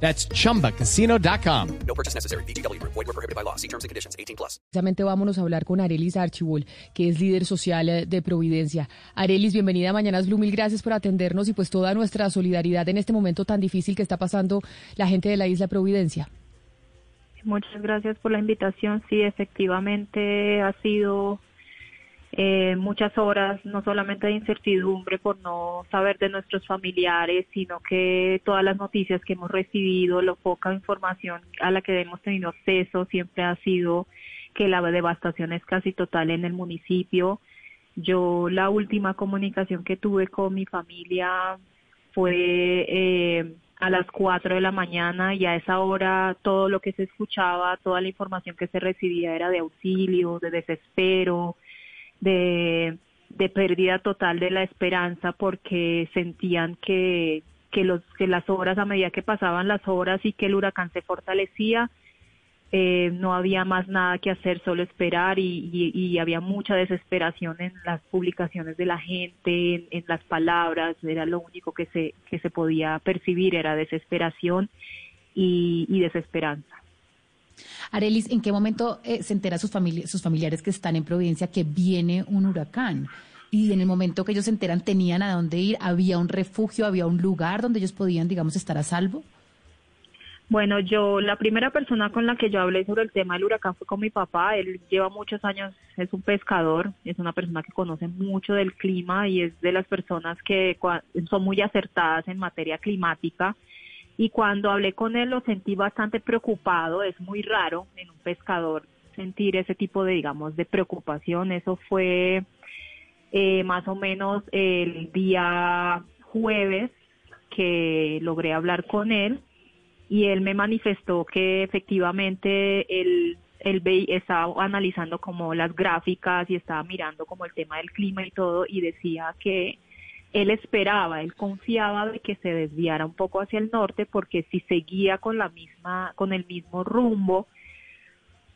That's chumbacasino.com. No purchase necessary. BGW. Void were prohibited by law. See terms and conditions. 18 plus. Precisamente vámonos a hablar con Arelis Archibald, que es líder social eh, de Providencia. Arelis, bienvenida a Mañanas Blue. Mil gracias por atendernos y pues toda nuestra solidaridad en este momento tan difícil que está pasando la gente de la isla Providencia. Muchas gracias por la invitación. Sí, efectivamente ha sido eh, muchas horas, no solamente de incertidumbre por no saber de nuestros familiares, sino que todas las noticias que hemos recibido, la poca información a la que hemos tenido acceso siempre ha sido que la devastación es casi total en el municipio. Yo la última comunicación que tuve con mi familia fue eh, a las 4 de la mañana y a esa hora todo lo que se escuchaba, toda la información que se recibía era de auxilio, de desespero, de, de pérdida total de la esperanza porque sentían que, que, los, que las horas, a medida que pasaban las horas y que el huracán se fortalecía, eh, no había más nada que hacer, solo esperar y, y, había mucha desesperación en las publicaciones de la gente, en, en, las palabras, era lo único que se, que se podía percibir, era desesperación y, y desesperanza. Arelis, ¿en qué momento eh, se entera sus, sus familiares que están en Providencia que viene un huracán? Y en el momento que ellos se enteran, ¿tenían a dónde ir? ¿Había un refugio? ¿Había un lugar donde ellos podían, digamos, estar a salvo? Bueno, yo, la primera persona con la que yo hablé sobre el tema del huracán fue con mi papá. Él lleva muchos años, es un pescador, es una persona que conoce mucho del clima y es de las personas que son muy acertadas en materia climática y cuando hablé con él lo sentí bastante preocupado, es muy raro en un pescador sentir ese tipo de, digamos, de preocupación, eso fue eh, más o menos el día jueves que logré hablar con él y él me manifestó que efectivamente él, él estaba analizando como las gráficas y estaba mirando como el tema del clima y todo y decía que él esperaba, él confiaba de que se desviara un poco hacia el norte porque si seguía con la misma, con el mismo rumbo,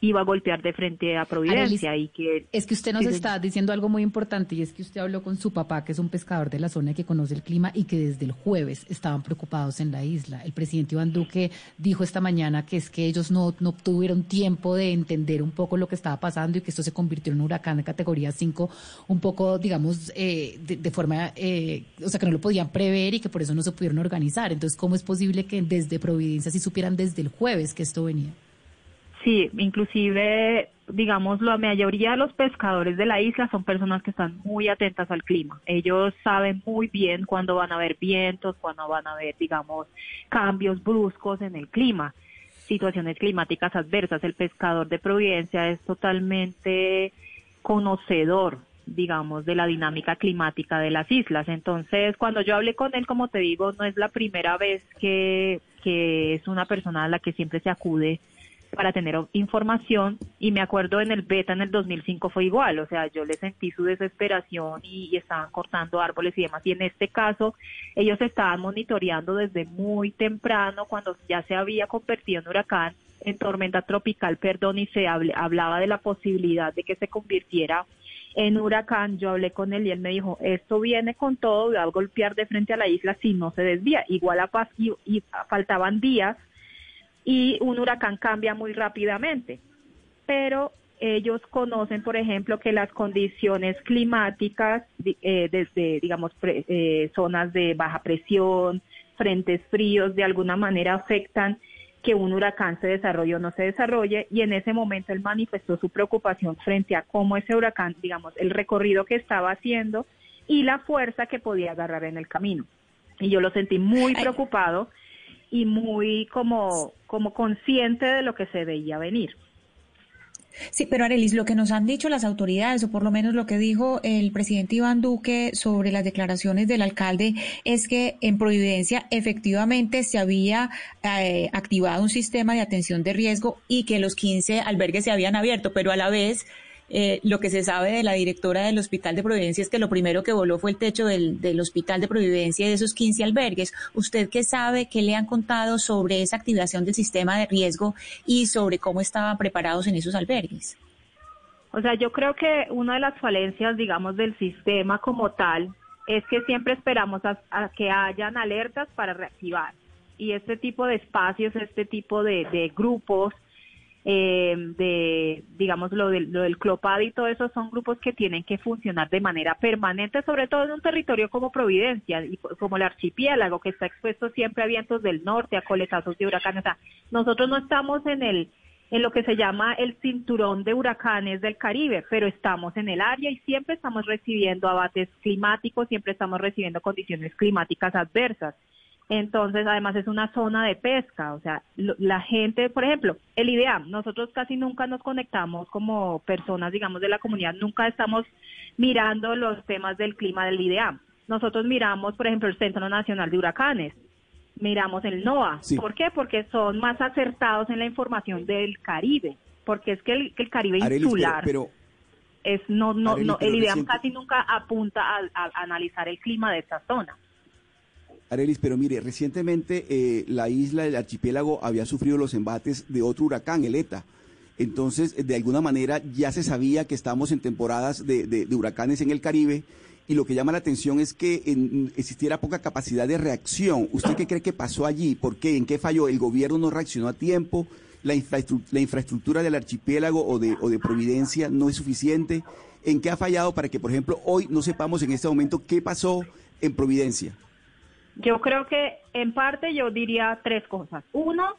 iba a golpear de frente a Providencia y que es que usted nos está diciendo algo muy importante y es que usted habló con su papá que es un pescador de la zona que conoce el clima y que desde el jueves estaban preocupados en la isla. El presidente Iván Duque dijo esta mañana que es que ellos no, no tuvieron tiempo de entender un poco lo que estaba pasando y que esto se convirtió en un huracán de categoría 5 un poco, digamos, eh, de, de, forma, eh, o sea, que no lo podían prever y que por eso no se pudieron organizar. Entonces, ¿cómo es posible que desde Providencia sí supieran desde el jueves que esto venía? Sí, inclusive, digamos, la mayoría de los pescadores de la isla son personas que están muy atentas al clima. Ellos saben muy bien cuándo van a haber vientos, cuándo van a haber, digamos, cambios bruscos en el clima, situaciones climáticas adversas. El pescador de Providencia es totalmente conocedor digamos, de la dinámica climática de las islas. Entonces, cuando yo hablé con él, como te digo, no es la primera vez que, que es una persona a la que siempre se acude para tener información y me acuerdo en el beta en el 2005 fue igual, o sea, yo le sentí su desesperación y, estaban cortando árboles y demás. Y en este caso ellos estaban monitoreando desde muy temprano cuando ya se había convertido en huracán, en tormenta tropical, perdón, y se hablaba de la posibilidad de que se convirtiera en huracán, yo hablé con él y él me dijo, esto viene con todo, va a golpear de frente a la isla si no se desvía, igual a paz y, y faltaban días y un huracán cambia muy rápidamente. Pero ellos conocen, por ejemplo, que las condiciones climáticas, eh, desde, digamos, pre, eh, zonas de baja presión, frentes fríos, de alguna manera afectan que un huracán se desarrolle o no se desarrolle, y en ese momento él manifestó su preocupación frente a cómo ese huracán, digamos, el recorrido que estaba haciendo y la fuerza que podía agarrar en el camino. Y yo lo sentí muy preocupado y muy como, como consciente de lo que se veía venir. Sí, pero Arelis, lo que nos han dicho las autoridades, o por lo menos lo que dijo el presidente Iván Duque sobre las declaraciones del alcalde, es que en Providencia efectivamente se había eh, activado un sistema de atención de riesgo y que los 15 albergues se habían abierto, pero a la vez eh, lo que se sabe de la directora del Hospital de Providencia es que lo primero que voló fue el techo del, del Hospital de Providencia y de esos 15 albergues. ¿Usted qué sabe, qué le han contado sobre esa activación del sistema de riesgo y sobre cómo estaban preparados en esos albergues? O sea, yo creo que una de las falencias, digamos, del sistema como tal es que siempre esperamos a, que hayan alertas para reactivar. Y este tipo de espacios, este tipo de grupos, eh, de, digamos, lo del, lo del CLOPAD y todo eso son grupos que tienen que funcionar de manera permanente, sobre todo en un territorio como Providencia y como el archipiélago, que está expuesto siempre a vientos del norte, a coletazos de huracanes. O sea, nosotros no estamos en el en lo que se llama el cinturón de huracanes del Caribe, pero estamos en el área y siempre estamos recibiendo abates climáticos, siempre estamos recibiendo condiciones climáticas adversas. Entonces, además es una zona de pesca, o sea, la gente, por ejemplo, el IDEAM, nosotros casi nunca nos conectamos como personas, digamos, de la comunidad, nunca estamos mirando los temas del clima del IDEAM. Nosotros miramos, por ejemplo, el Centro Nacional de Huracanes, miramos el NOAA. ¿Por qué? Porque son más acertados en la información del Caribe, porque es que el, el Caribe insular pero, es no no Arelis, no el IDEAM reciente- casi nunca apunta a, a analizar el clima de esta zona. Arelis, pero mire, recientemente eh, la isla del archipiélago había sufrido los embates de otro huracán, el ETA. Entonces, de alguna manera ya se sabía que estamos en temporadas de, huracanes en el Caribe y lo que llama la atención es que existiera poca capacidad de reacción. ¿Usted qué cree que pasó allí? ¿Por qué? ¿En qué falló? ¿El gobierno no reaccionó a tiempo? ¿La, la infraestructura del archipiélago o de, o de Providencia no es suficiente? ¿En qué ha fallado para que, por ejemplo, hoy no sepamos en este momento qué pasó en Providencia? Yo creo que en parte yo diría tres cosas. Uno,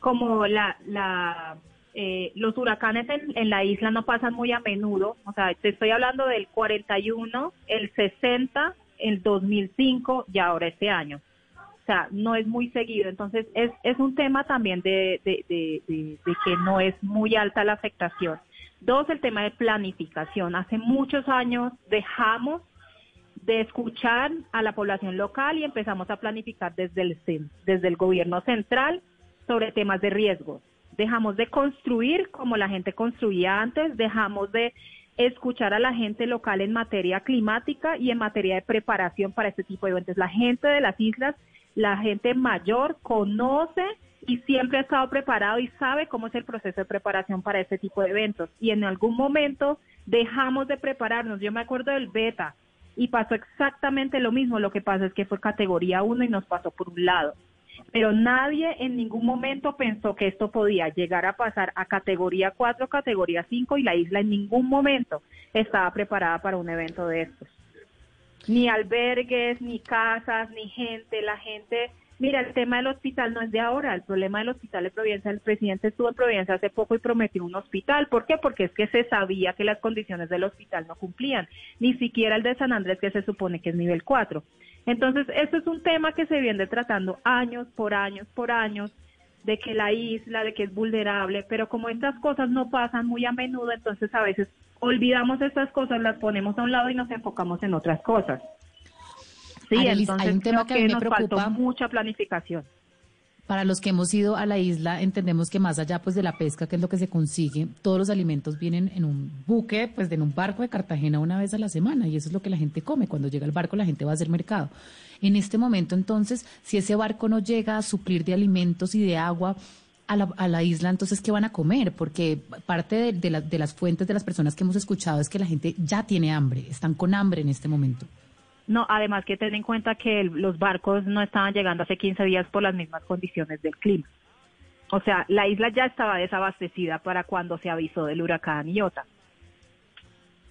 como la, la eh, los huracanes en, en la isla no pasan muy a menudo, o sea, te estoy hablando del 41, el 60, el 2005 y ahora este año. O sea, no es muy seguido. Entonces, es, es un tema también de, de, de, de- de que no es muy alta la afectación. Dos, el tema de planificación. Hace muchos años dejamos de escuchar a la población local y empezamos a planificar desde el, desde el gobierno central sobre temas de riesgo. Dejamos de construir como la gente construía antes, dejamos de escuchar a la gente local en materia climática y en materia de preparación para este tipo de eventos. La gente de las islas, la gente mayor conoce y siempre ha estado preparado y sabe cómo es el proceso de preparación para este tipo de eventos. Y en algún momento dejamos de prepararnos. Yo me acuerdo del beta y pasó exactamente lo mismo. Lo que pasa es que fue categoría 1 y nos pasó por un lado. Pero nadie en ningún momento pensó que esto podía llegar a pasar a categoría 4, categoría 5 y la isla en ningún momento estaba preparada para un evento de estos. Ni albergues, ni casas, ni gente. La gente, mira, el tema del hospital no es de ahora. El problema del hospital de Providencia, el presidente estuvo en Providencia hace poco y prometió un hospital. ¿Por qué? Porque es que se sabía que las condiciones del hospital no cumplían. Ni siquiera el de San Andrés, que se supone que es nivel 4. Entonces, esto es un tema que se viene tratando años por años por años, de que la isla, de que es vulnerable, pero como estas cosas no pasan muy a menudo, entonces a veces olvidamos estas cosas, las ponemos a un lado y nos enfocamos en otras cosas. Sí, Arelis, entonces hay un tema creo que a mí me preocupa. faltó mucha planificación. Para los que hemos ido a la isla, entendemos que más allá pues de la pesca, que es lo que se consigue, todos los alimentos vienen en un buque, pues en un barco de Cartagena una vez a la semana, y eso es lo que la gente come. Cuando llega el barco, la gente va a hacer mercado. En este momento, entonces, si ese barco no llega a suplir de alimentos y de agua a la, a la isla, entonces, ¿qué van a comer? Porque parte de, de la- de las fuentes de las personas que hemos escuchado es que la gente ya tiene hambre, están con hambre en este momento. No, además que ten en cuenta que los barcos no estaban llegando hace 15 días por las mismas condiciones del clima. O sea, la isla ya estaba desabastecida para cuando se avisó del huracán Iota.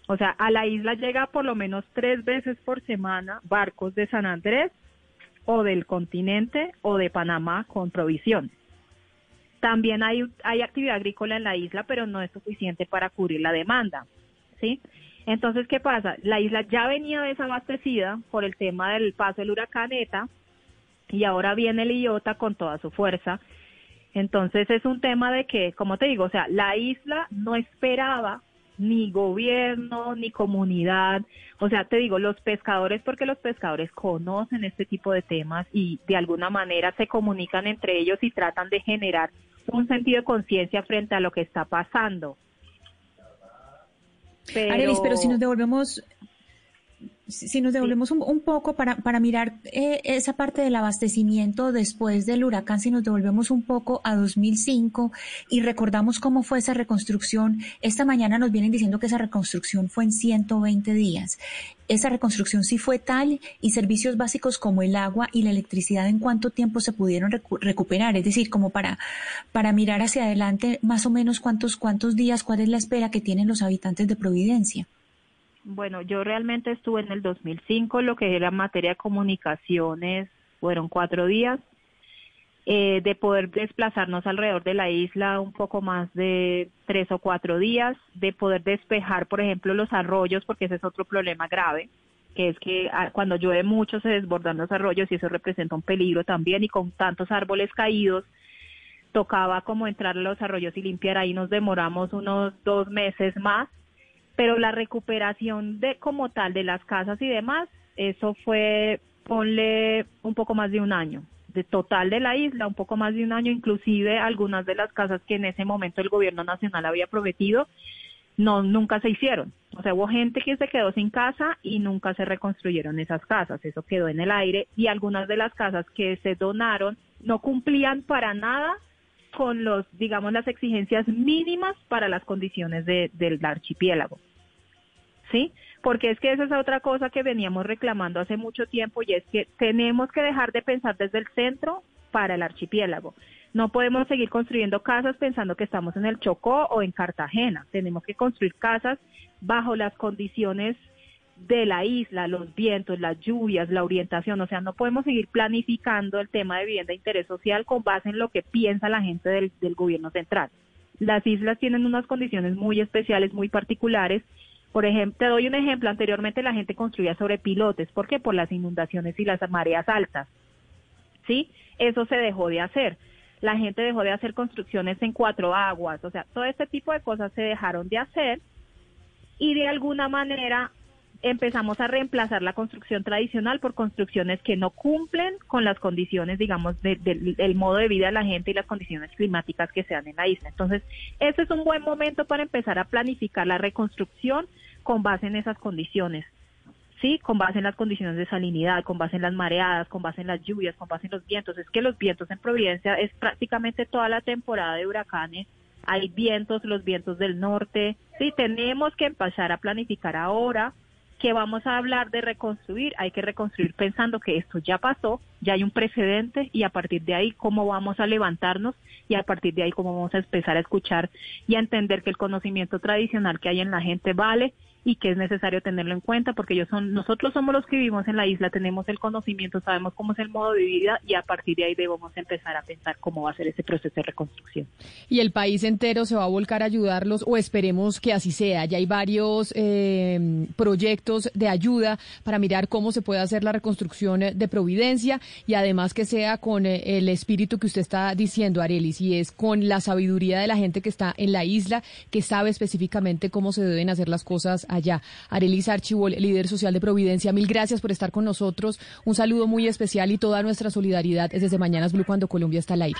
O sea, a la isla llega por lo menos tres veces por semana barcos de San Andrés o del continente o de Panamá con provisiones. También hay, hay actividad agrícola en la isla, pero no es suficiente para cubrir la demanda. ¿sí? Entonces, ¿qué pasa? La isla ya venía desabastecida por el tema del paso del huracán ETA y ahora viene el Iota con toda su fuerza. Entonces es un tema de que, como te digo, o sea, la isla no esperaba ni gobierno, ni comunidad. O sea, te digo, los pescadores, porque los pescadores conocen este tipo de temas y de alguna manera se comunican entre ellos y tratan de generar un sentido de conciencia frente a lo que está pasando. Pero... pero si nos devolvemos si nos devolvemos un, poco para, para mirar eh, esa parte del abastecimiento después del huracán, si nos devolvemos un poco a 2005 y recordamos cómo fue esa reconstrucción, esta mañana nos vienen diciendo que esa reconstrucción fue en 120 días. Esa reconstrucción sí fue tal y servicios básicos como el agua y la electricidad en cuánto tiempo se pudieron recuperar, es decir, como para, para mirar hacia adelante más o menos cuántos, cuántos días, cuál es la espera que tienen los habitantes de Providencia. Bueno, yo realmente estuve en el 2005, lo que era materia de comunicaciones, fueron cuatro días, eh, de poder desplazarnos alrededor de la isla un poco más de tres o cuatro días, de poder despejar, por ejemplo, los arroyos, porque ese es otro problema grave, que es que ah, cuando llueve mucho se desbordan los arroyos y eso representa un peligro también, y con tantos árboles caídos, tocaba como entrar a los arroyos y limpiar, ahí nos demoramos unos dos meses más pero la recuperación de como tal de las casas y demás, eso fue, ponle un poco más de un año, de total de la isla, un poco más de un año, inclusive algunas de las casas que en ese momento el gobierno nacional había prometido, no, nunca se hicieron. O sea, hubo gente que se quedó sin casa y nunca se reconstruyeron esas casas, eso quedó en el aire y algunas de las casas que se donaron no cumplían para nada con los, digamos, las exigencias mínimas para las condiciones de, del archipiélago. ¿Sí? Porque es que esa es otra cosa que veníamos reclamando hace mucho tiempo y es que tenemos que dejar de pensar desde el centro para el archipiélago. No podemos seguir construyendo casas pensando que estamos en el Chocó o en Cartagena. Tenemos que construir casas bajo las condiciones de la isla, los vientos, las lluvias, la orientación, o sea, no podemos seguir planificando el tema de vivienda de interés social con base en lo que piensa la gente del, gobierno central. Las islas tienen unas condiciones muy especiales, muy particulares. Por ejemplo, te doy un ejemplo, anteriormente la gente construía sobre pilotes, ¿por qué? Por las inundaciones y las mareas altas. ¿Sí? Eso se dejó de hacer. La gente dejó de hacer construcciones en cuatro aguas, o sea, todo este tipo de cosas se dejaron de hacer y de alguna manera empezamos a reemplazar la construcción tradicional por construcciones que no cumplen con las condiciones, digamos, del modo de vida de la gente y las condiciones climáticas que se dan en la isla. Entonces, ese es un buen momento para empezar a planificar la reconstrucción con base en esas condiciones. Sí, con base en las condiciones de salinidad, con base en las mareadas, con base en las lluvias, con base en los vientos. Es que los vientos en Providencia es prácticamente toda la temporada de huracanes hay vientos, los vientos del norte. Sí, tenemos que empezar a planificar ahora que vamos a hablar de reconstruir, hay que reconstruir pensando que esto ya pasó, ya hay un precedente y a partir de ahí cómo vamos a levantarnos y a partir de ahí cómo vamos a empezar a escuchar y a entender que el conocimiento tradicional que hay en la gente vale y que es necesario tenerlo en cuenta porque ellos son, nosotros somos los que vivimos en la isla, tenemos el conocimiento, sabemos cómo es el modo de vida y a partir de ahí debemos empezar a pensar cómo va a ser ese proceso de reconstrucción. Y el país entero se va a volcar a ayudarlos o esperemos que así sea. Ya hay varios eh, proyectos de ayuda para mirar cómo se puede hacer la reconstrucción de Providencia y además que sea con eh, el espíritu que usted está diciendo, Arelis, y es con la sabiduría de la gente que está en la isla, que sabe específicamente cómo se deben hacer las cosas allá. Arelis Archibol, líder social de Providencia, mil gracias por estar con nosotros. Un saludo muy especial y toda nuestra solidaridad es desde Mañanas Blue cuando Colombia está al aire.